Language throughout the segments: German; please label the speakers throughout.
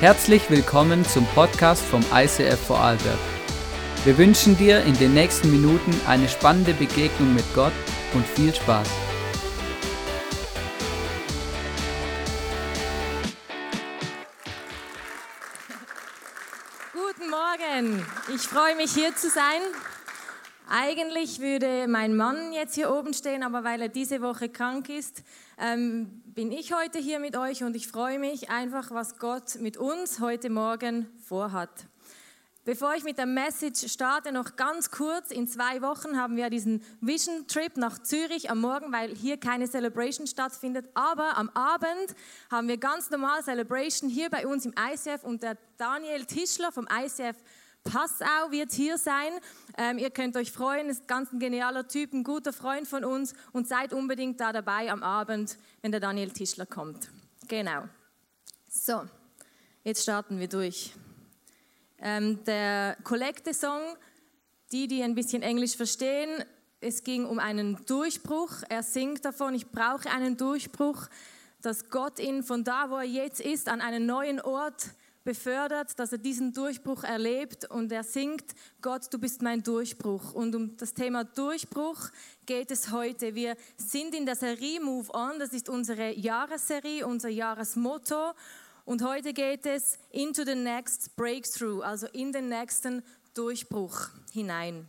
Speaker 1: Herzlich willkommen zum Podcast vom ICF Vorarlberg. Wir wünschen dir in den nächsten Minuten eine spannende Begegnung mit Gott und viel Spaß.
Speaker 2: Guten Morgen, ich freue mich hier zu sein. Eigentlich würde mein Mann jetzt hier oben stehen, aber weil er diese Woche krank ist, ähm, bin ich heute hier mit euch und ich freue mich einfach, was Gott mit uns heute Morgen vorhat. Bevor ich mit der Message starte, noch ganz kurz. In zwei Wochen haben wir diesen Vision Trip nach Zürich am Morgen, weil hier keine Celebration stattfindet. Aber am Abend haben wir ganz normal Celebration hier bei uns im ICF und der Daniel Tischler vom ICF Passau wird hier sein. Ähm, ihr könnt euch freuen, ist ganz ein genialer Typ, ein guter Freund von uns und seid unbedingt da dabei am Abend, wenn der Daniel Tischler kommt. Genau. So, jetzt starten wir durch. Ähm, der Kollekte-Song, die, die ein bisschen Englisch verstehen, es ging um einen Durchbruch. Er singt davon, ich brauche einen Durchbruch, dass Gott ihn von da, wo er jetzt ist, an einen neuen Ort befördert, dass er diesen Durchbruch erlebt und er singt, Gott, du bist mein Durchbruch. Und um das Thema Durchbruch geht es heute. Wir sind in der Serie Move On, das ist unsere Jahresserie, unser Jahresmotto. Und heute geht es into the next breakthrough, also in den nächsten Durchbruch hinein.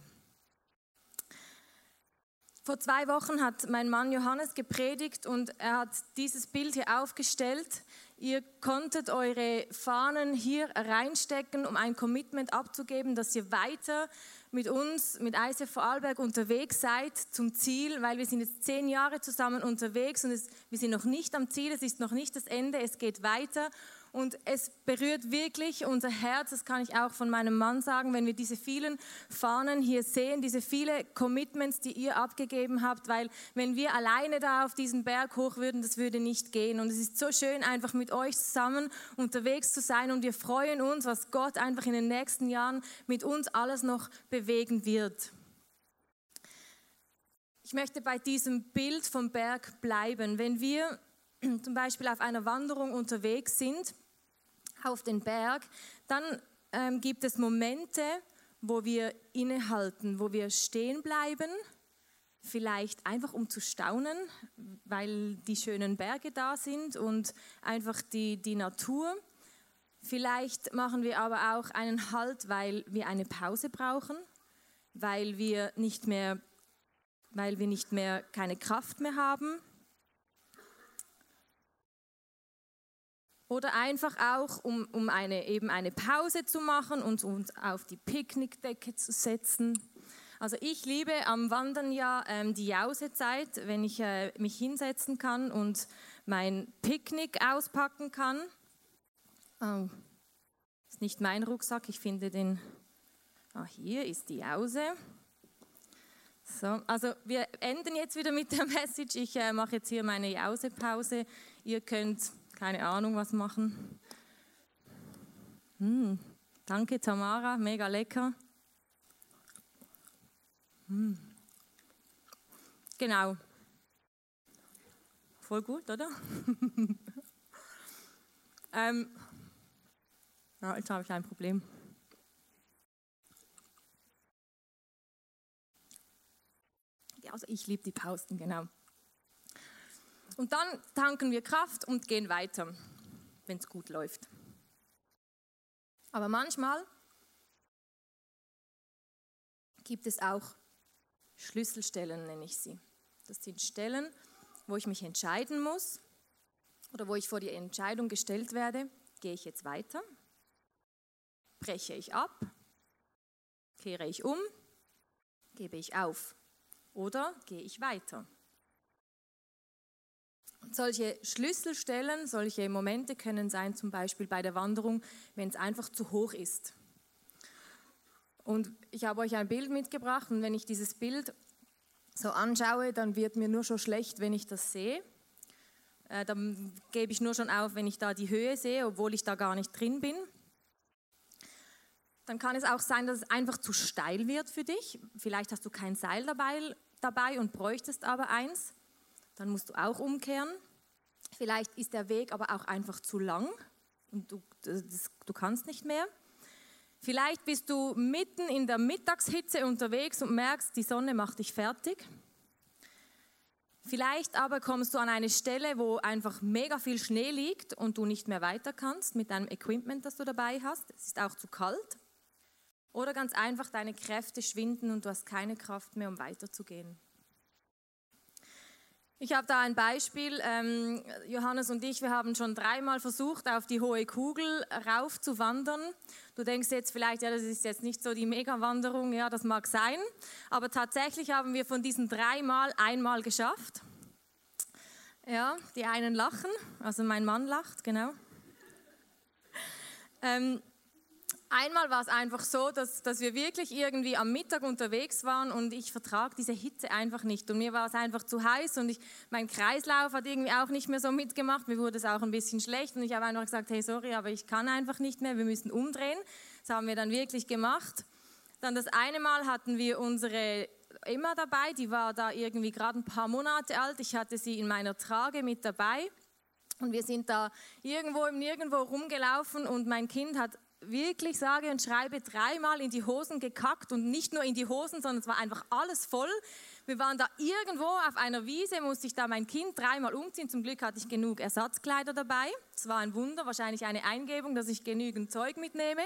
Speaker 2: Vor zwei Wochen hat mein Mann Johannes gepredigt und er hat dieses Bild hier aufgestellt. Ihr konntet eure Fahnen hier reinstecken, um ein Commitment abzugeben, dass ihr weiter mit uns, mit ICF Vorarlberg unterwegs seid zum Ziel, weil wir sind jetzt zehn Jahre zusammen unterwegs und es, wir sind noch nicht am Ziel, es ist noch nicht das Ende, es geht weiter und es berührt wirklich unser Herz, das kann ich auch von meinem Mann sagen, wenn wir diese vielen Fahnen hier sehen, diese viele Commitments, die ihr abgegeben habt, weil wenn wir alleine da auf diesen Berg hoch würden, das würde nicht gehen. Und es ist so schön, einfach mit euch zusammen unterwegs zu sein und wir freuen uns, was Gott einfach in den nächsten Jahren mit uns alles noch bewegen wird. Ich möchte bei diesem Bild vom Berg bleiben. Wenn wir zum Beispiel auf einer Wanderung unterwegs sind, auf den Berg, dann ähm, gibt es Momente, wo wir innehalten, wo wir stehen bleiben, vielleicht einfach um zu staunen, weil die schönen Berge da sind und einfach die, die Natur. Vielleicht machen wir aber auch einen Halt, weil wir eine Pause brauchen, weil wir nicht mehr, weil wir nicht mehr keine Kraft mehr haben Oder einfach auch, um, um eine, eben eine Pause zu machen und uns auf die Picknickdecke zu setzen. Also ich liebe am Wandern ja ähm, die Jausezeit, wenn ich äh, mich hinsetzen kann und mein Picknick auspacken kann. Oh, ist nicht mein Rucksack, ich finde den. Ah, hier ist die Jause. So, also wir enden jetzt wieder mit der Message. Ich äh, mache jetzt hier meine Jausepause. Ihr könnt keine Ahnung was machen. Mm, danke Tamara, mega lecker. Mm. Genau. Voll gut, oder? ähm, ja, jetzt habe ich ein Problem. Also ich liebe die Pausen, genau. Und dann tanken wir Kraft und gehen weiter, wenn es gut läuft. Aber manchmal gibt es auch Schlüsselstellen, nenne ich sie. Das sind Stellen, wo ich mich entscheiden muss oder wo ich vor die Entscheidung gestellt werde, gehe ich jetzt weiter, breche ich ab, kehre ich um, gebe ich auf oder gehe ich weiter solche Schlüsselstellen, solche Momente können sein, zum Beispiel bei der Wanderung, wenn es einfach zu hoch ist. Und ich habe euch ein Bild mitgebracht und wenn ich dieses Bild so anschaue, dann wird mir nur schon schlecht, wenn ich das sehe. Äh, dann gebe ich nur schon auf, wenn ich da die Höhe sehe, obwohl ich da gar nicht drin bin. Dann kann es auch sein, dass es einfach zu steil wird für dich. Vielleicht hast du kein Seil dabei, dabei und bräuchtest aber eins dann musst du auch umkehren. Vielleicht ist der Weg aber auch einfach zu lang. und du, das, du kannst nicht mehr. Vielleicht bist du mitten in der Mittagshitze unterwegs und merkst, die Sonne macht dich fertig. Vielleicht aber kommst du an eine Stelle, wo einfach mega viel Schnee liegt und du nicht mehr weiter kannst mit deinem Equipment, das du dabei hast. Es ist auch zu kalt. Oder ganz einfach, deine Kräfte schwinden und du hast keine Kraft mehr, um weiterzugehen. Ich habe da ein Beispiel. Ähm, Johannes und ich, wir haben schon dreimal versucht, auf die hohe Kugel rauf zu wandern. Du denkst jetzt vielleicht, ja, das ist jetzt nicht so die Mega-Wanderung. Ja, das mag sein. Aber tatsächlich haben wir von diesen dreimal einmal geschafft. Ja, die einen lachen, also mein Mann lacht, genau. Ähm, Einmal war es einfach so, dass, dass wir wirklich irgendwie am Mittag unterwegs waren und ich vertrag diese Hitze einfach nicht. Und mir war es einfach zu heiß und ich, mein Kreislauf hat irgendwie auch nicht mehr so mitgemacht. Mir wurde es auch ein bisschen schlecht und ich habe einfach gesagt, hey, sorry, aber ich kann einfach nicht mehr, wir müssen umdrehen. Das haben wir dann wirklich gemacht. Dann das eine Mal hatten wir unsere Emma dabei, die war da irgendwie gerade ein paar Monate alt. Ich hatte sie in meiner Trage mit dabei. Und wir sind da irgendwo im Nirgendwo rumgelaufen und mein Kind hat wirklich sage und schreibe dreimal in die Hosen gekackt und nicht nur in die Hosen, sondern es war einfach alles voll. Wir waren da irgendwo auf einer Wiese, musste ich da mein Kind dreimal umziehen. Zum Glück hatte ich genug Ersatzkleider dabei. Es war ein Wunder, wahrscheinlich eine Eingebung, dass ich genügend Zeug mitnehme.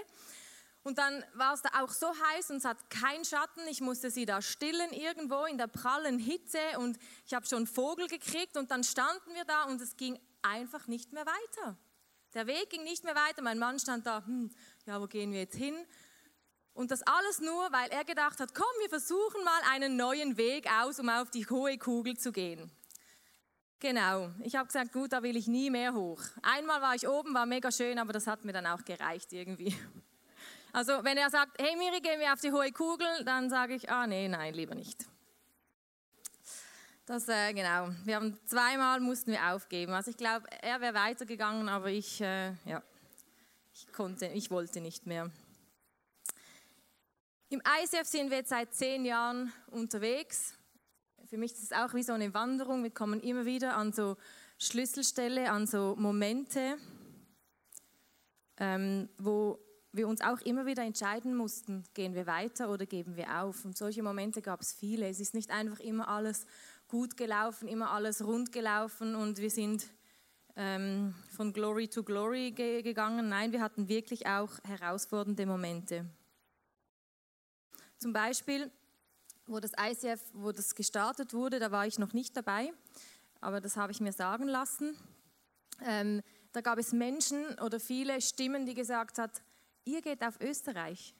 Speaker 2: Und dann war es da auch so heiß und es hat keinen Schatten. Ich musste sie da stillen irgendwo in der prallen Hitze und ich habe schon Vogel gekriegt und dann standen wir da und es ging einfach nicht mehr weiter. Der Weg ging nicht mehr weiter. Mein Mann stand da, hm, ja, wo gehen wir jetzt hin? Und das alles nur, weil er gedacht hat, komm, wir versuchen mal einen neuen Weg aus, um auf die hohe Kugel zu gehen. Genau, ich habe gesagt, gut, da will ich nie mehr hoch. Einmal war ich oben, war mega schön, aber das hat mir dann auch gereicht irgendwie. Also wenn er sagt, hey Miri, gehen wir auf die hohe Kugel, dann sage ich, ah nee, nein, lieber nicht. Das, äh, genau. Wir haben zweimal mussten wir aufgeben. Also ich glaube, er wäre weitergegangen, aber ich, äh, ja, ich konnte, ich wollte nicht mehr. Im ICF sind wir jetzt seit zehn Jahren unterwegs. Für mich ist es auch wie so eine Wanderung. Wir kommen immer wieder an so Schlüsselstelle, an so Momente, ähm, wo wir uns auch immer wieder entscheiden mussten, gehen wir weiter oder geben wir auf. Und solche Momente gab es viele. Es ist nicht einfach immer alles gut gelaufen, immer alles rund gelaufen und wir sind ähm, von Glory to Glory ge gegangen. Nein, wir hatten wirklich auch herausfordernde Momente. Zum Beispiel, wo das ICF, wo das gestartet wurde, da war ich noch nicht dabei, aber das habe ich mir sagen lassen. Ähm, da gab es Menschen oder viele Stimmen, die gesagt hat, ihr geht auf Österreich.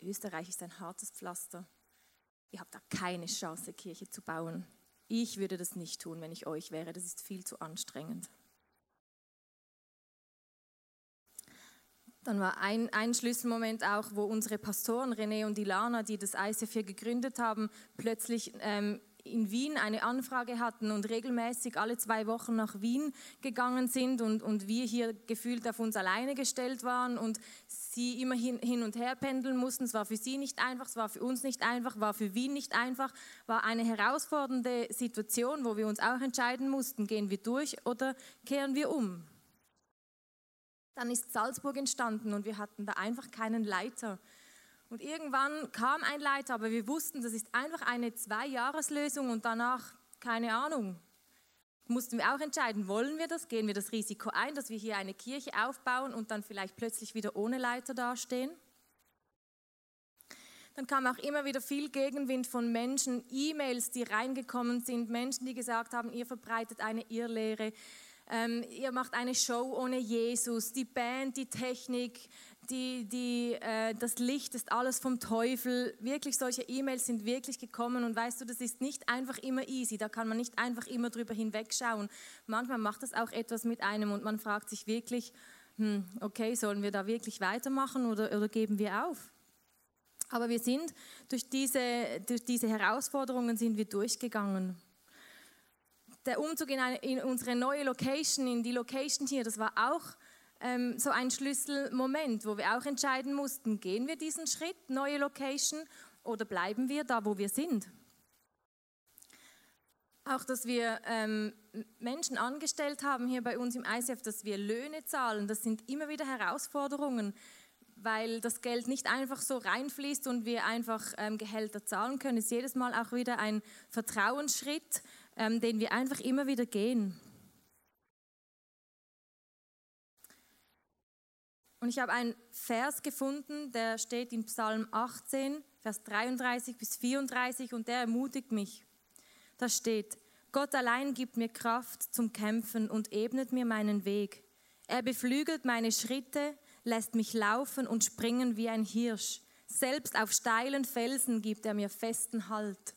Speaker 2: Österreich ist ein hartes Pflaster. Ihr habt da keine Chance, Kirche zu bauen. Ich würde das nicht tun, wenn ich euch wäre. Das ist viel zu anstrengend. Dann war ein, ein Schlüsselmoment auch, wo unsere Pastoren René und Ilana, die das ICF gegründet haben, plötzlich ähm, in Wien eine Anfrage hatten und regelmäßig alle zwei Wochen nach Wien gegangen sind und, und wir hier gefühlt auf uns alleine gestellt waren und sie immer hin, hin und her pendeln mussten. Es war für sie nicht einfach, es war für uns nicht einfach, war für Wien nicht einfach, war eine herausfordernde Situation, wo wir uns auch entscheiden mussten, gehen wir durch oder kehren wir um. Dann ist Salzburg entstanden und wir hatten da einfach keinen Leiter. Und irgendwann kam ein Leiter, aber wir wussten, das ist einfach eine Zwei-Jahres-Lösung und danach keine Ahnung. Mussten wir auch entscheiden, wollen wir das, gehen wir das Risiko ein, dass wir hier eine Kirche aufbauen und dann vielleicht plötzlich wieder ohne Leiter dastehen? Dann kam auch immer wieder viel Gegenwind von Menschen, E-Mails, die reingekommen sind, Menschen, die gesagt haben, ihr verbreitet eine Irrlehre, ähm, ihr macht eine Show ohne Jesus, die Band, die Technik, die, die, äh, das Licht ist alles vom Teufel. Wirklich, solche E-Mails sind wirklich gekommen und weißt du, das ist nicht einfach immer easy, da kann man nicht einfach immer drüber hinwegschauen. Manchmal macht das auch etwas mit einem und man fragt sich wirklich, hm, okay, sollen wir da wirklich weitermachen oder, oder geben wir auf? Aber wir sind durch diese, durch diese Herausforderungen sind wir durchgegangen. Der Umzug in, eine, in unsere neue Location, in die Location hier, das war auch ähm, so ein Schlüsselmoment, wo wir auch entscheiden mussten, gehen wir diesen Schritt, neue Location, oder bleiben wir da, wo wir sind? Auch, dass wir ähm, Menschen angestellt haben hier bei uns im ICF, dass wir Löhne zahlen, das sind immer wieder Herausforderungen, weil das Geld nicht einfach so reinfließt und wir einfach ähm, Gehälter zahlen können. Es ist jedes Mal auch wieder ein Vertrauensschritt, ähm, den wir einfach immer wieder gehen. Und ich habe einen Vers gefunden, der steht in Psalm 18, Vers 33 bis 34 und der ermutigt mich. Da steht, Gott allein gibt mir Kraft zum Kämpfen und ebnet mir meinen Weg. Er beflügelt meine Schritte, lässt mich laufen und springen wie ein Hirsch. Selbst auf steilen Felsen gibt er mir festen Halt.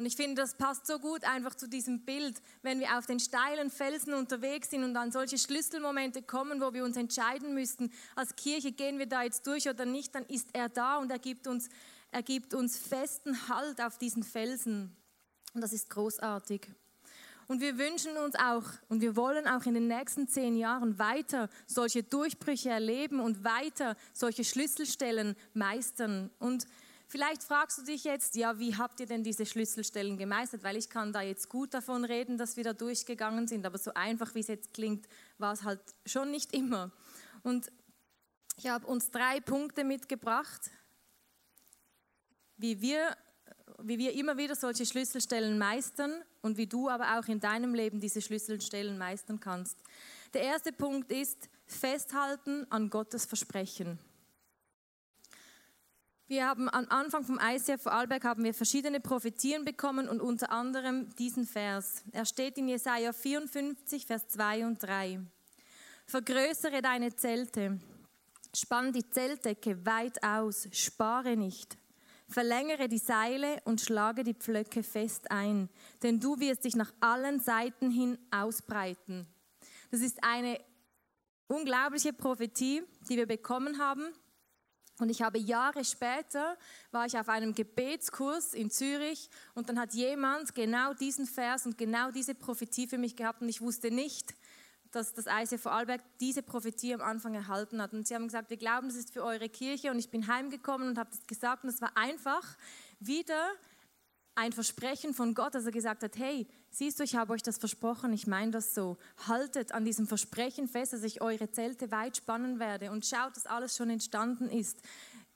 Speaker 2: Und ich finde, das passt so gut einfach zu diesem Bild, wenn wir auf den steilen Felsen unterwegs sind und dann solche Schlüsselmomente kommen, wo wir uns entscheiden müssten, als Kirche gehen wir da jetzt durch oder nicht, dann ist er da und er gibt uns, er gibt uns festen Halt auf diesen Felsen. Und das ist großartig. Und wir wünschen uns auch und wir wollen auch in den nächsten zehn Jahren weiter solche Durchbrüche erleben und weiter solche Schlüsselstellen meistern. Und Vielleicht fragst du dich jetzt, ja, wie habt ihr denn diese Schlüsselstellen gemeistert? Weil ich kann da jetzt gut davon reden, dass wir da durchgegangen sind, aber so einfach, wie es jetzt klingt, war es halt schon nicht immer. Und ich habe uns drei Punkte mitgebracht, wie wir, wie wir immer wieder solche Schlüsselstellen meistern und wie du aber auch in deinem Leben diese Schlüsselstellen meistern kannst. Der erste Punkt ist festhalten an Gottes Versprechen. Wir haben am Anfang vom ICF Vorarlberg haben wir verschiedene Prophetien bekommen und unter anderem diesen Vers. Er steht in Jesaja 54, Vers 2 und 3. Vergrößere deine Zelte, spann die Zeltdecke weit aus, spare nicht. Verlängere die Seile und schlage die Pflöcke fest ein, denn du wirst dich nach allen Seiten hin ausbreiten. Das ist eine unglaubliche Prophetie, die wir bekommen haben. Und ich habe Jahre später, war ich auf einem Gebetskurs in Zürich und dann hat jemand genau diesen Vers und genau diese Prophetie für mich gehabt und ich wusste nicht, dass das ICF Vorarlberg diese Prophetie am Anfang erhalten hat. Und sie haben gesagt, wir glauben, das ist für eure Kirche und ich bin heimgekommen und habe das gesagt und es war einfach wieder ein Versprechen von Gott, dass er gesagt hat, hey, siehst du, ich habe euch das versprochen, ich meine das so. Haltet an diesem Versprechen fest, dass ich eure Zelte weit spannen werde und schaut, dass alles schon entstanden ist.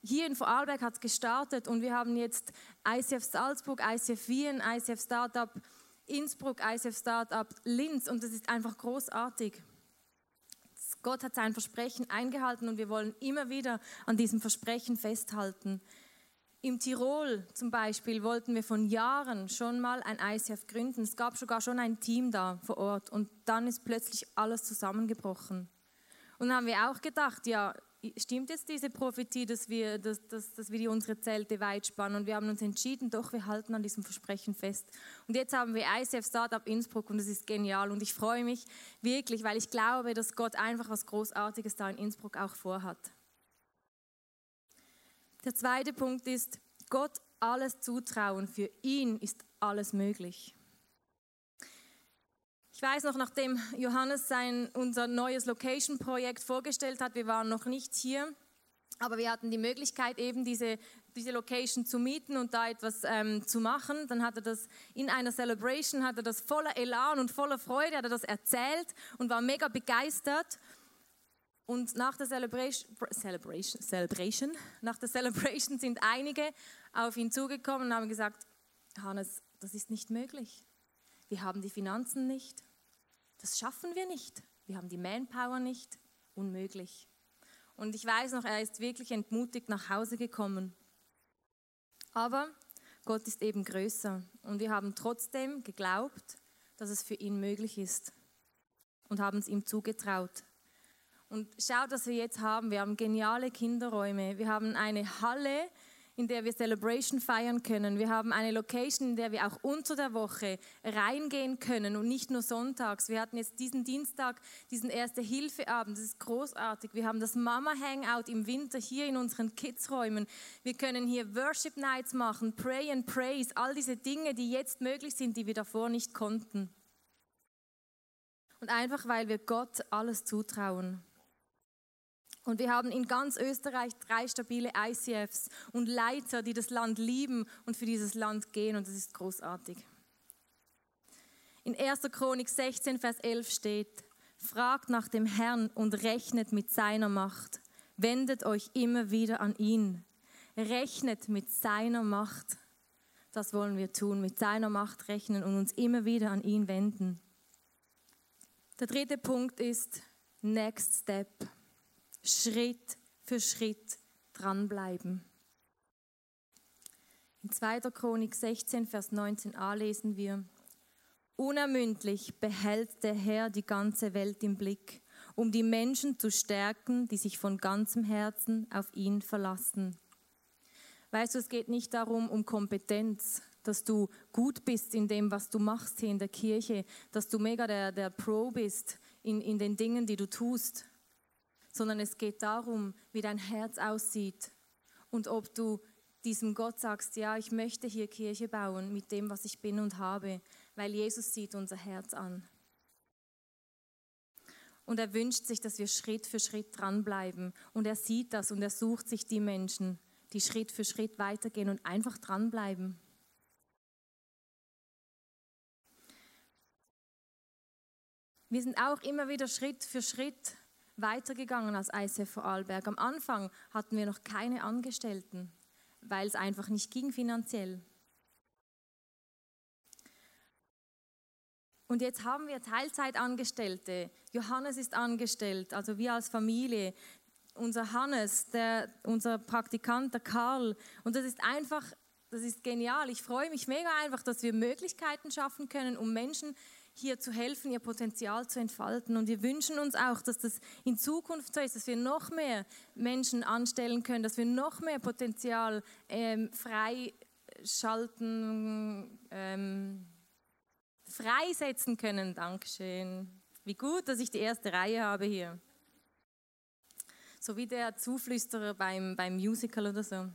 Speaker 2: Hier in Vorarlberg hat es gestartet und wir haben jetzt ICF Salzburg, ICF Wien, ICF Startup Innsbruck, ICF Startup Linz und das ist einfach großartig. Gott hat sein Versprechen eingehalten und wir wollen immer wieder an diesem Versprechen festhalten. Im Tirol zum Beispiel wollten wir von Jahren schon mal ein ICF gründen. Es gab sogar schon ein Team da vor Ort und dann ist plötzlich alles zusammengebrochen. Und dann haben wir auch gedacht, ja, stimmt jetzt diese Prophetie, dass wir, dass, dass, dass wir unsere Zelte weit spannen? Und wir haben uns entschieden, doch, wir halten an diesem Versprechen fest. Und jetzt haben wir ICF Startup Innsbruck und das ist genial. Und ich freue mich wirklich, weil ich glaube, dass Gott einfach was Großartiges da in Innsbruck auch vorhat. Der zweite Punkt ist, Gott alles zutrauen. Für ihn ist alles möglich. Ich weiß noch, nachdem Johannes sein, unser neues Location-Projekt vorgestellt hat, wir waren noch nicht hier, aber wir hatten die Möglichkeit, eben diese, diese Location zu mieten und da etwas ähm, zu machen. Dann hat er das in einer Celebration, hat er das voller Elan und voller Freude, hat er das erzählt und war mega begeistert. Und nach der Celebration, Celebration, Celebration, nach der Celebration sind einige auf ihn zugekommen und haben gesagt, Hannes, das ist nicht möglich. Wir haben die Finanzen nicht. Das schaffen wir nicht. Wir haben die Manpower nicht. Unmöglich. Und ich weiß noch, er ist wirklich entmutigt nach Hause gekommen. Aber Gott ist eben größer. Und wir haben trotzdem geglaubt, dass es für ihn möglich ist. Und haben es ihm zugetraut. Und schaut, was wir jetzt haben. Wir haben geniale Kinderräume. Wir haben eine Halle, in der wir Celebration feiern können. Wir haben eine Location, in der wir auch unter der Woche reingehen können und nicht nur sonntags. Wir hatten jetzt diesen Dienstag diesen Erste-Hilfe-Abend. Das ist großartig. Wir haben das Mama-Hangout im Winter hier in unseren Kids-Räumen. Wir können hier Worship Nights machen, Pray and Praise, all diese Dinge, die jetzt möglich sind, die wir davor nicht konnten. Und einfach, weil wir Gott alles zutrauen. Und wir haben in ganz Österreich drei stabile ICFs und Leiter, die das Land lieben und für dieses Land gehen. Und das ist großartig. In 1. Chronik 16, Vers 11 steht, fragt nach dem Herrn und rechnet mit seiner Macht. Wendet euch immer wieder an ihn. Rechnet mit seiner Macht. Das wollen wir tun, mit seiner Macht rechnen und uns immer wieder an ihn wenden. Der dritte Punkt ist Next Step. Schritt für Schritt dranbleiben. In 2. Chronik 16, Vers 19a lesen wir, Unermüdlich behält der Herr die ganze Welt im Blick, um die Menschen zu stärken, die sich von ganzem Herzen auf ihn verlassen. Weißt du, es geht nicht darum, um Kompetenz, dass du gut bist in dem, was du machst hier in der Kirche, dass du mega der, der Pro bist in, in den Dingen, die du tust, sondern es geht darum, wie dein Herz aussieht und ob du diesem Gott sagst, ja, ich möchte hier Kirche bauen mit dem, was ich bin und habe, weil Jesus sieht unser Herz an. Und er wünscht sich, dass wir Schritt für Schritt dranbleiben. Und er sieht das und er sucht sich die Menschen, die Schritt für Schritt weitergehen und einfach dranbleiben. Wir sind auch immer wieder Schritt für Schritt weitergegangen als ICF Vorarlberg. Am Anfang hatten wir noch keine Angestellten, weil es einfach nicht ging finanziell. Und jetzt haben wir Teilzeitangestellte. Johannes ist angestellt, also wir als Familie unser Hannes, der, unser Praktikant, der Karl. Und das ist einfach, das ist genial. Ich freue mich mega einfach, dass wir Möglichkeiten schaffen können, um Menschen hier zu helfen, ihr Potenzial zu entfalten. Und wir wünschen uns auch, dass das in Zukunft so ist, dass wir noch mehr Menschen anstellen können, dass wir noch mehr Potenzial ähm, freischalten, ähm, freisetzen können. Dankeschön. Wie gut, dass ich die erste Reihe habe hier so wie der Zuflüsterer beim, beim Musical oder so.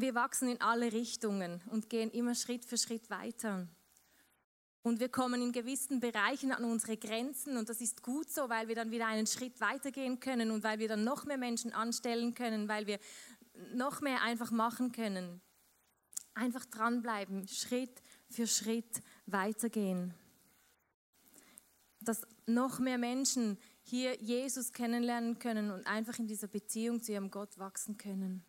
Speaker 2: Wir wachsen in alle Richtungen und gehen immer Schritt für Schritt weiter. Und wir kommen in gewissen Bereichen an unsere Grenzen und das ist gut so, weil wir dann wieder einen Schritt weitergehen können und weil wir dann noch mehr Menschen anstellen können, weil wir noch mehr einfach machen können. Einfach dranbleiben, Schritt für Schritt weitergehen dass noch mehr Menschen hier Jesus kennenlernen können und einfach in dieser Beziehung zu ihrem Gott wachsen können.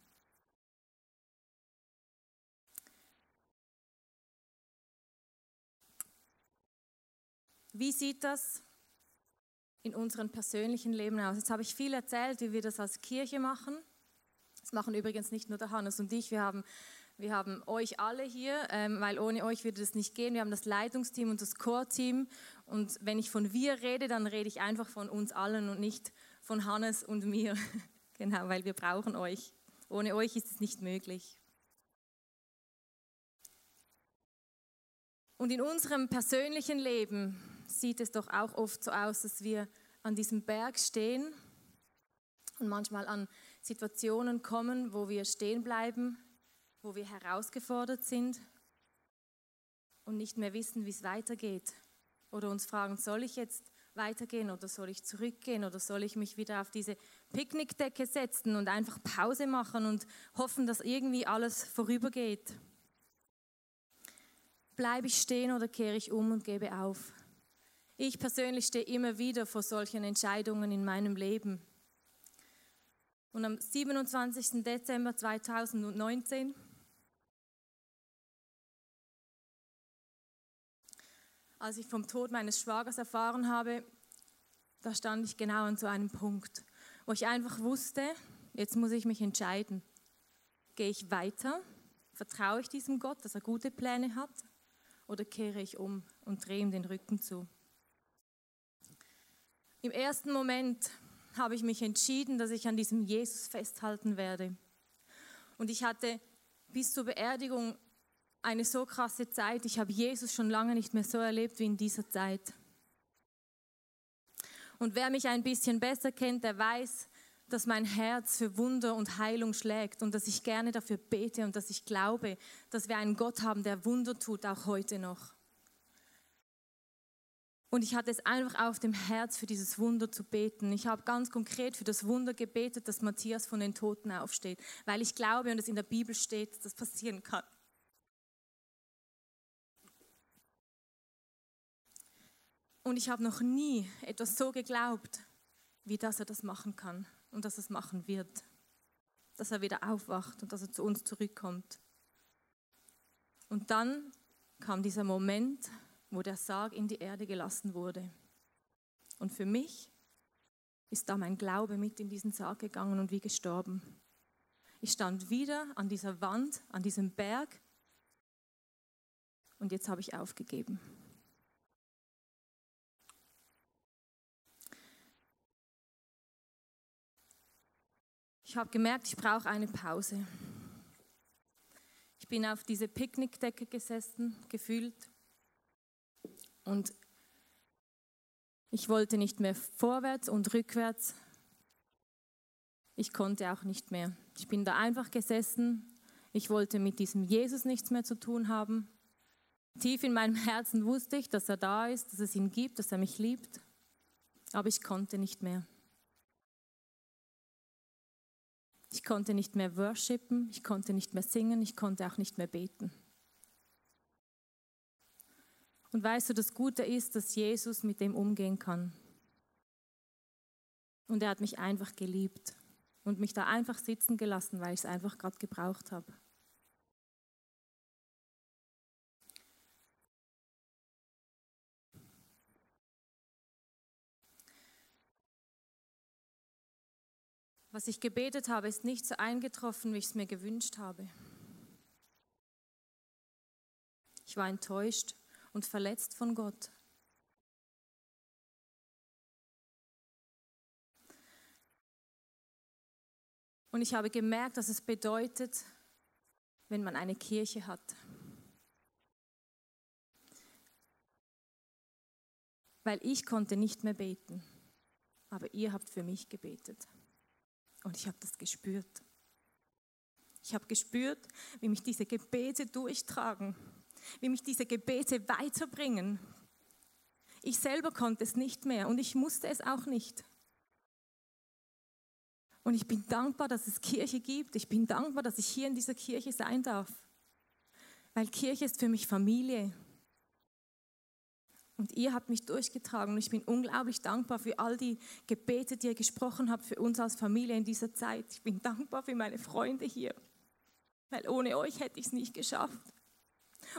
Speaker 2: Wie sieht das in unserem persönlichen Leben aus? Jetzt habe ich viel erzählt, wie wir das als Kirche machen. Das machen übrigens nicht nur der Hannes und ich. Wir haben wir haben euch alle hier, ähm, weil ohne euch würde das nicht gehen. Wir haben das Leitungsteam und das Core-Team. Und wenn ich von wir rede, dann rede ich einfach von uns allen und nicht von Hannes und mir. genau, weil wir brauchen euch. Ohne euch ist es nicht möglich. Und in unserem persönlichen Leben sieht es doch auch oft so aus, dass wir an diesem Berg stehen und manchmal an Situationen kommen, wo wir stehen bleiben wo wir herausgefordert sind und nicht mehr wissen, wie es weitergeht. Oder uns fragen, soll ich jetzt weitergehen oder soll ich zurückgehen oder soll ich mich wieder auf diese Picknickdecke setzen und einfach Pause machen und hoffen, dass irgendwie alles vorübergeht. Bleibe ich stehen oder kehre ich um und gebe auf? Ich persönlich stehe immer wieder vor solchen Entscheidungen in meinem Leben. Und am 27. Dezember 2019 als ich vom Tod meines Schwagers erfahren habe, da stand ich genau an so einem Punkt, wo ich einfach wusste, jetzt muss ich mich entscheiden. Gehe ich weiter? Vertraue ich diesem Gott, dass er gute Pläne hat? Oder kehre ich um und drehe ihm den Rücken zu? Im ersten Moment habe ich mich entschieden, dass ich an diesem Jesus festhalten werde. Und ich hatte bis zur Beerdigung eine so krasse Zeit. Ich habe Jesus schon lange nicht mehr so erlebt wie in dieser Zeit. Und wer mich ein bisschen besser kennt, der weiß, dass mein Herz für Wunder und Heilung schlägt und dass ich gerne dafür bete und dass ich glaube, dass wir einen Gott haben, der Wunder tut, auch heute noch. Und ich hatte es einfach auf dem Herz, für dieses Wunder zu beten. Ich habe ganz konkret für das Wunder gebetet, dass Matthias von den Toten aufsteht, weil ich glaube und es in der Bibel steht, dass das passieren kann. Und ich habe noch nie etwas so geglaubt, wie dass er das machen kann und dass er es machen wird. Dass er wieder aufwacht und dass er zu uns zurückkommt. Und dann kam dieser Moment, wo der Sarg in die Erde gelassen wurde. Und für mich ist da mein Glaube mit in diesen Sarg gegangen und wie gestorben. Ich stand wieder an dieser Wand, an diesem Berg und jetzt habe ich aufgegeben. Ich habe gemerkt, ich brauche eine Pause. Ich bin auf diese Picknickdecke gesessen, gefühlt. Und ich wollte nicht mehr vorwärts und rückwärts. Ich konnte auch nicht mehr. Ich bin da einfach gesessen. Ich wollte mit diesem Jesus nichts mehr zu tun haben. Tief in meinem Herzen wusste ich, dass er da ist, dass es ihn gibt, dass er mich liebt. Aber ich konnte nicht mehr. Ich konnte nicht mehr worshipen, ich konnte nicht mehr singen, ich konnte auch nicht mehr beten. Und weißt du, das Gute ist, dass Jesus mit dem umgehen kann. Und er hat mich einfach geliebt und mich da einfach sitzen gelassen, weil ich es einfach gerade gebraucht habe. Was ich gebetet habe, ist nicht so eingetroffen, wie ich es mir gewünscht habe. Ich war enttäuscht und verletzt von Gott. Und ich habe gemerkt, dass es bedeutet, wenn man eine Kirche hat. Weil ich konnte nicht mehr beten, aber ihr habt für mich gebetet. Und ich habe das gespürt. Ich habe gespürt, wie mich diese Gebete durchtragen, wie mich diese Gebete weiterbringen. Ich selber konnte es nicht mehr und ich musste es auch nicht. Und ich bin dankbar, dass es Kirche gibt. Ich bin dankbar, dass ich hier in dieser Kirche sein darf. Weil Kirche ist für mich Familie. Und ihr habt mich durchgetragen und ich bin unglaublich dankbar für all die Gebete, die ihr gesprochen habt für uns als Familie in dieser Zeit. Ich bin dankbar für meine Freunde hier, weil ohne euch hätte ich es nicht geschafft.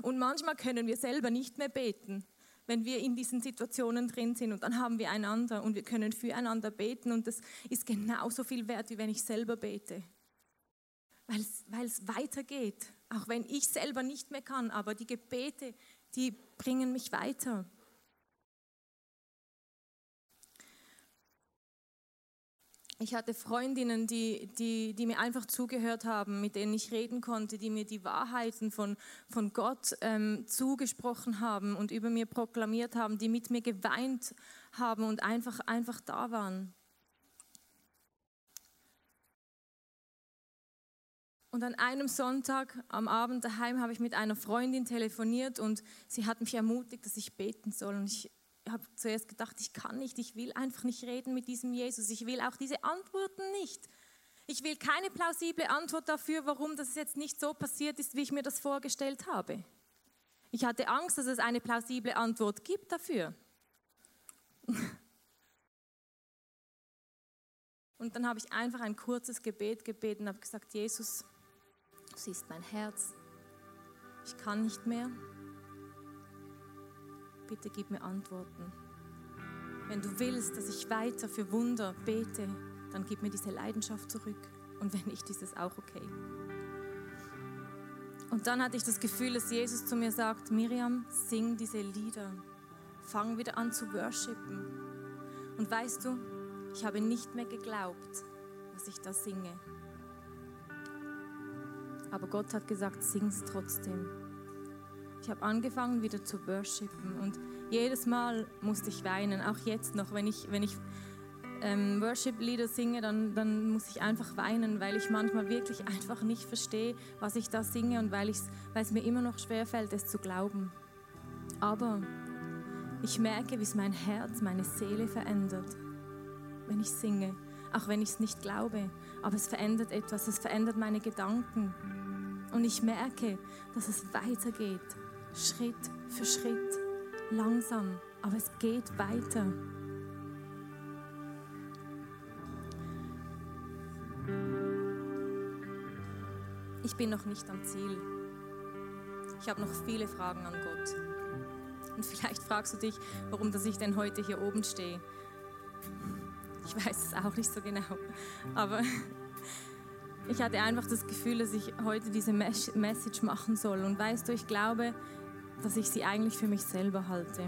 Speaker 2: Und manchmal können wir selber nicht mehr beten, wenn wir in diesen Situationen drin sind und dann haben wir einander und wir können füreinander beten und das ist genauso viel wert, wie wenn ich selber bete. Weil es weitergeht, auch wenn ich selber nicht mehr kann, aber die Gebete, die bringen mich weiter. Ich hatte Freundinnen, die, die, die mir einfach zugehört haben, mit denen ich reden konnte, die mir die Wahrheiten von, von Gott ähm, zugesprochen haben und über mir proklamiert haben, die mit mir geweint haben und einfach, einfach da waren. Und an einem Sonntag am Abend daheim habe ich mit einer Freundin telefoniert und sie hat mich ermutigt, dass ich beten soll. Und ich habe zuerst gedacht, ich kann nicht, ich will einfach nicht reden mit diesem Jesus. Ich will auch diese Antworten nicht. Ich will keine plausible Antwort dafür, warum das jetzt nicht so passiert ist, wie ich mir das vorgestellt habe. Ich hatte Angst, dass es eine plausible Antwort gibt dafür. Und dann habe ich einfach ein kurzes Gebet gebeten und habe gesagt, Jesus, du siehst mein Herz. Ich kann nicht mehr bitte gib mir Antworten. Wenn du willst, dass ich weiter für Wunder bete, dann gib mir diese Leidenschaft zurück. Und wenn nicht, ist es auch okay. Und dann hatte ich das Gefühl, dass Jesus zu mir sagt, Miriam, sing diese Lieder. Fang wieder an zu worshipen. Und weißt du, ich habe nicht mehr geglaubt, was ich da singe. Aber Gott hat gesagt, sing's trotzdem. Ich habe angefangen wieder zu worshipen und jedes Mal musste ich weinen, auch jetzt noch, wenn ich, wenn ich ähm, Worship-Lieder singe, dann, dann muss ich einfach weinen, weil ich manchmal wirklich einfach nicht verstehe, was ich da singe und weil, weil es mir immer noch schwerfällt, es zu glauben. Aber ich merke, wie es mein Herz, meine Seele verändert, wenn ich singe, auch wenn ich es nicht glaube. Aber es verändert etwas, es verändert meine Gedanken. Und ich merke, dass es weitergeht. Schritt für Schritt, langsam, aber es geht weiter. Ich bin noch nicht am Ziel. Ich habe noch viele Fragen an Gott. Und vielleicht fragst du dich, warum dass ich denn heute hier oben stehe. Ich weiß es auch nicht so genau. Aber ich hatte einfach das Gefühl, dass ich heute diese Message machen soll. Und weißt du, ich glaube, dass ich sie eigentlich für mich selber halte.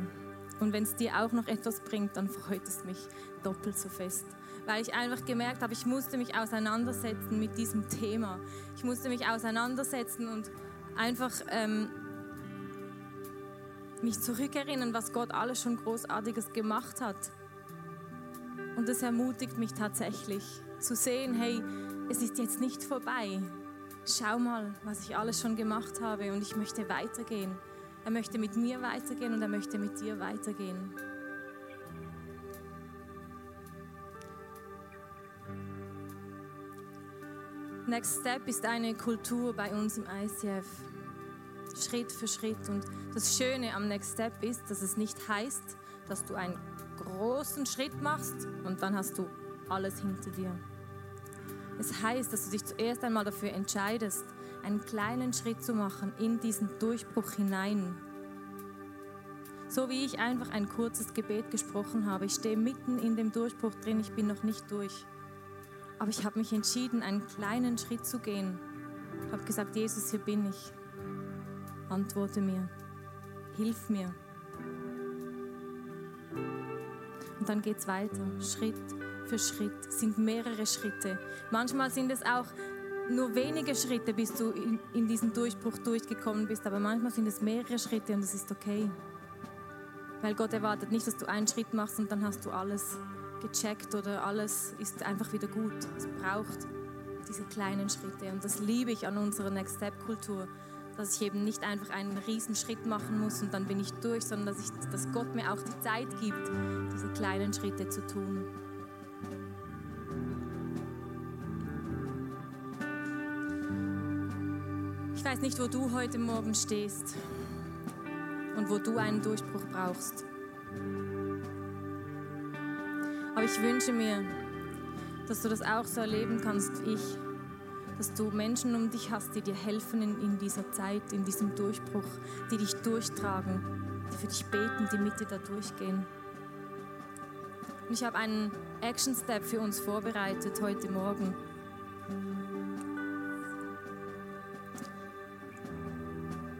Speaker 2: Und wenn es dir auch noch etwas bringt, dann freut es mich doppelt so fest. Weil ich einfach gemerkt habe, ich musste mich auseinandersetzen mit diesem Thema. Ich musste mich auseinandersetzen und einfach ähm, mich zurückerinnern, was Gott alles schon Großartiges gemacht hat. Und das ermutigt mich tatsächlich zu sehen, hey, es ist jetzt nicht vorbei. Schau mal, was ich alles schon gemacht habe und ich möchte weitergehen. Er möchte mit mir weitergehen und er möchte mit dir weitergehen. Next Step ist eine Kultur bei uns im ICF. Schritt für Schritt. Und das Schöne am Next Step ist, dass es nicht heißt, dass du einen großen Schritt machst und dann hast du alles hinter dir. Es heißt, dass du dich zuerst einmal dafür entscheidest, einen kleinen Schritt zu machen in diesen Durchbruch hinein. So wie ich einfach ein kurzes Gebet gesprochen habe. Ich stehe mitten in dem Durchbruch drin, ich bin noch nicht durch. Aber ich habe mich entschieden, einen kleinen Schritt zu gehen. Ich habe gesagt, Jesus, hier bin ich. Antworte mir. Hilf mir. Und dann geht es weiter, Schritt für Schritt. Sind mehrere Schritte. Manchmal sind es auch nur wenige Schritte, bis du in, in diesen Durchbruch durchgekommen bist, aber manchmal sind es mehrere Schritte und es ist okay. Weil Gott erwartet nicht, dass du einen Schritt machst und dann hast du alles gecheckt oder alles ist einfach wieder gut. Es braucht diese kleinen Schritte und das liebe ich an unserer Next Step Kultur dass ich eben nicht einfach einen riesen Schritt machen muss und dann bin ich durch, sondern dass, ich, dass Gott mir auch die Zeit gibt, diese kleinen Schritte zu tun. Weiß nicht, wo du heute Morgen stehst und wo du einen Durchbruch brauchst. Aber ich wünsche mir, dass du das auch so erleben kannst wie ich dass du Menschen um dich hast, die dir helfen in, in dieser Zeit, in diesem Durchbruch, die dich durchtragen, die für dich beten, die mit dir da durchgehen. Und ich habe einen Action Step für uns vorbereitet heute Morgen.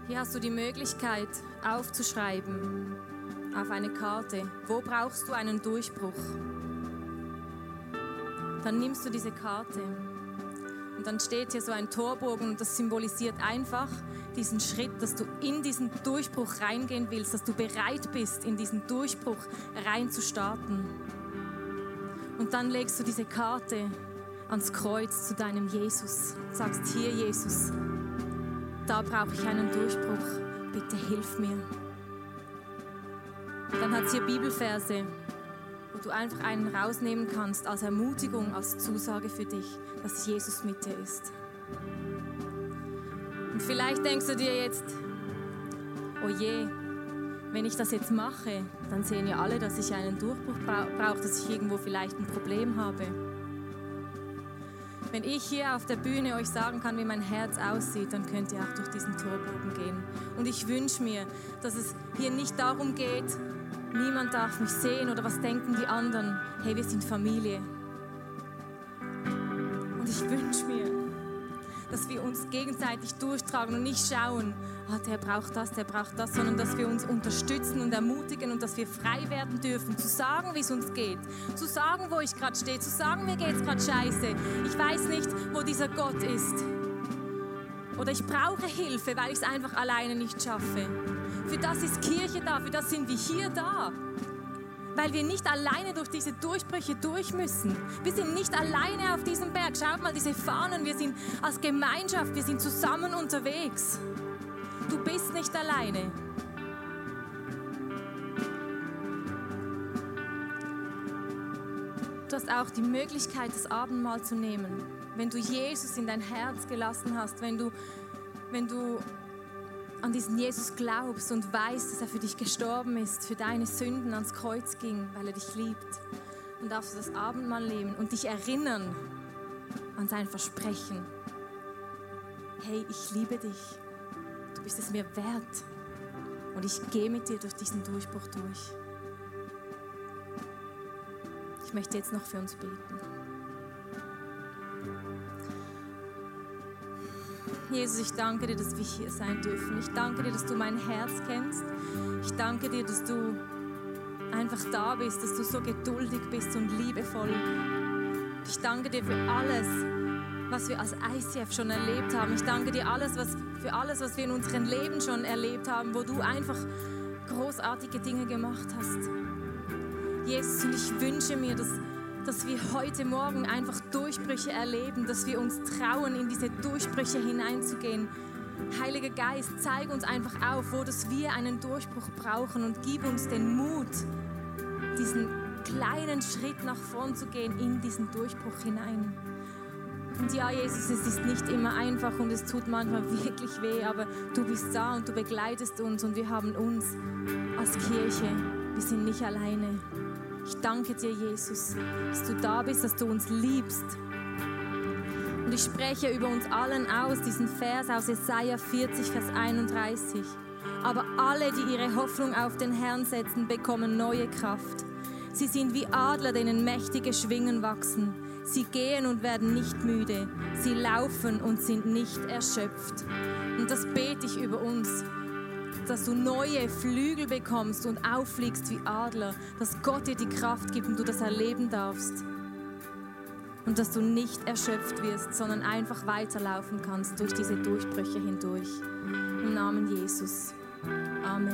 Speaker 2: Hier hast du die Möglichkeit aufzuschreiben auf eine Karte, wo brauchst du einen Durchbruch. Dann nimmst du diese Karte und dann steht hier so ein Torbogen und das symbolisiert einfach diesen Schritt, dass du in diesen Durchbruch reingehen willst, dass du bereit bist, in diesen Durchbruch rein zu starten. Und dann legst du diese Karte ans Kreuz zu deinem Jesus. Sagst, hier Jesus, da brauche ich einen Durchbruch. Bitte hilf mir. Dann hat es hier Bibelverse wo du einfach einen rausnehmen kannst als Ermutigung, als Zusage für dich, dass Jesus mit dir ist. Und vielleicht denkst du dir jetzt, oh je, wenn ich das jetzt mache, dann sehen ja alle, dass ich einen Durchbruch brauche, dass ich irgendwo vielleicht ein Problem habe. Wenn ich hier auf der Bühne euch sagen kann, wie mein Herz aussieht, dann könnt ihr auch durch diesen Torbogen gehen. Und ich wünsche mir, dass es hier nicht darum geht, Niemand darf mich sehen oder was denken die anderen. Hey, wir sind Familie. Dass wir uns gegenseitig durchtragen und nicht schauen, ah, der braucht das, der braucht das, sondern dass wir uns unterstützen und ermutigen und dass wir frei werden dürfen, zu sagen, wie es uns geht, zu sagen, wo ich gerade stehe, zu sagen, mir geht es gerade scheiße. Ich weiß nicht, wo dieser Gott ist. Oder ich brauche Hilfe, weil ich es einfach alleine nicht schaffe. Für das ist Kirche da, für das sind wir hier da. Weil wir nicht alleine durch diese Durchbrüche durch müssen. Wir sind nicht alleine auf diesem Berg. Schaut mal diese Fahnen, wir sind als Gemeinschaft, wir sind zusammen unterwegs. Du bist nicht alleine. Du hast auch die Möglichkeit, das Abendmahl zu nehmen. Wenn du Jesus in dein Herz gelassen hast, wenn du, wenn du an diesen Jesus glaubst und weißt, dass er für dich gestorben ist, für deine Sünden ans Kreuz ging, weil er dich liebt, dann darfst du das Abendmahl nehmen und dich erinnern an sein Versprechen. Hey, ich liebe dich. Du bist es mir wert. Und ich gehe mit dir durch diesen Durchbruch durch. Ich möchte jetzt noch für uns beten. Jesus, ich danke dir, dass wir hier sein dürfen. Ich danke dir, dass du mein Herz kennst. Ich danke dir, dass du einfach da bist, dass du so geduldig bist und liebevoll. Ich danke dir für alles, was wir als ICF schon erlebt haben. Ich danke dir alles, was, für alles, was wir in unserem Leben schon erlebt haben, wo du einfach großartige Dinge gemacht hast. Jesus, und ich wünsche mir, dass dass wir heute Morgen einfach Durchbrüche erleben, dass wir uns trauen, in diese Durchbrüche hineinzugehen. Heiliger Geist, zeig uns einfach auf, wo das wir einen Durchbruch brauchen und gib uns den Mut, diesen kleinen Schritt nach vorn zu gehen in diesen Durchbruch hinein. Und ja, Jesus, es ist nicht immer einfach und es tut manchmal wirklich weh, aber du bist da und du begleitest uns und wir haben uns als Kirche. Wir sind nicht alleine. Ich danke dir, Jesus, dass du da bist, dass du uns liebst. Und ich spreche über uns allen aus, diesen Vers aus Jesaja 40, Vers 31. Aber alle, die ihre Hoffnung auf den Herrn setzen, bekommen neue Kraft. Sie sind wie Adler, denen mächtige Schwingen wachsen. Sie gehen und werden nicht müde. Sie laufen und sind nicht erschöpft. Und das bete ich über uns dass du neue Flügel bekommst und auffliegst wie Adler, dass Gott dir die Kraft gibt und du das erleben darfst. Und dass du nicht erschöpft wirst, sondern einfach weiterlaufen kannst durch diese Durchbrüche hindurch. Im Namen Jesus. Amen.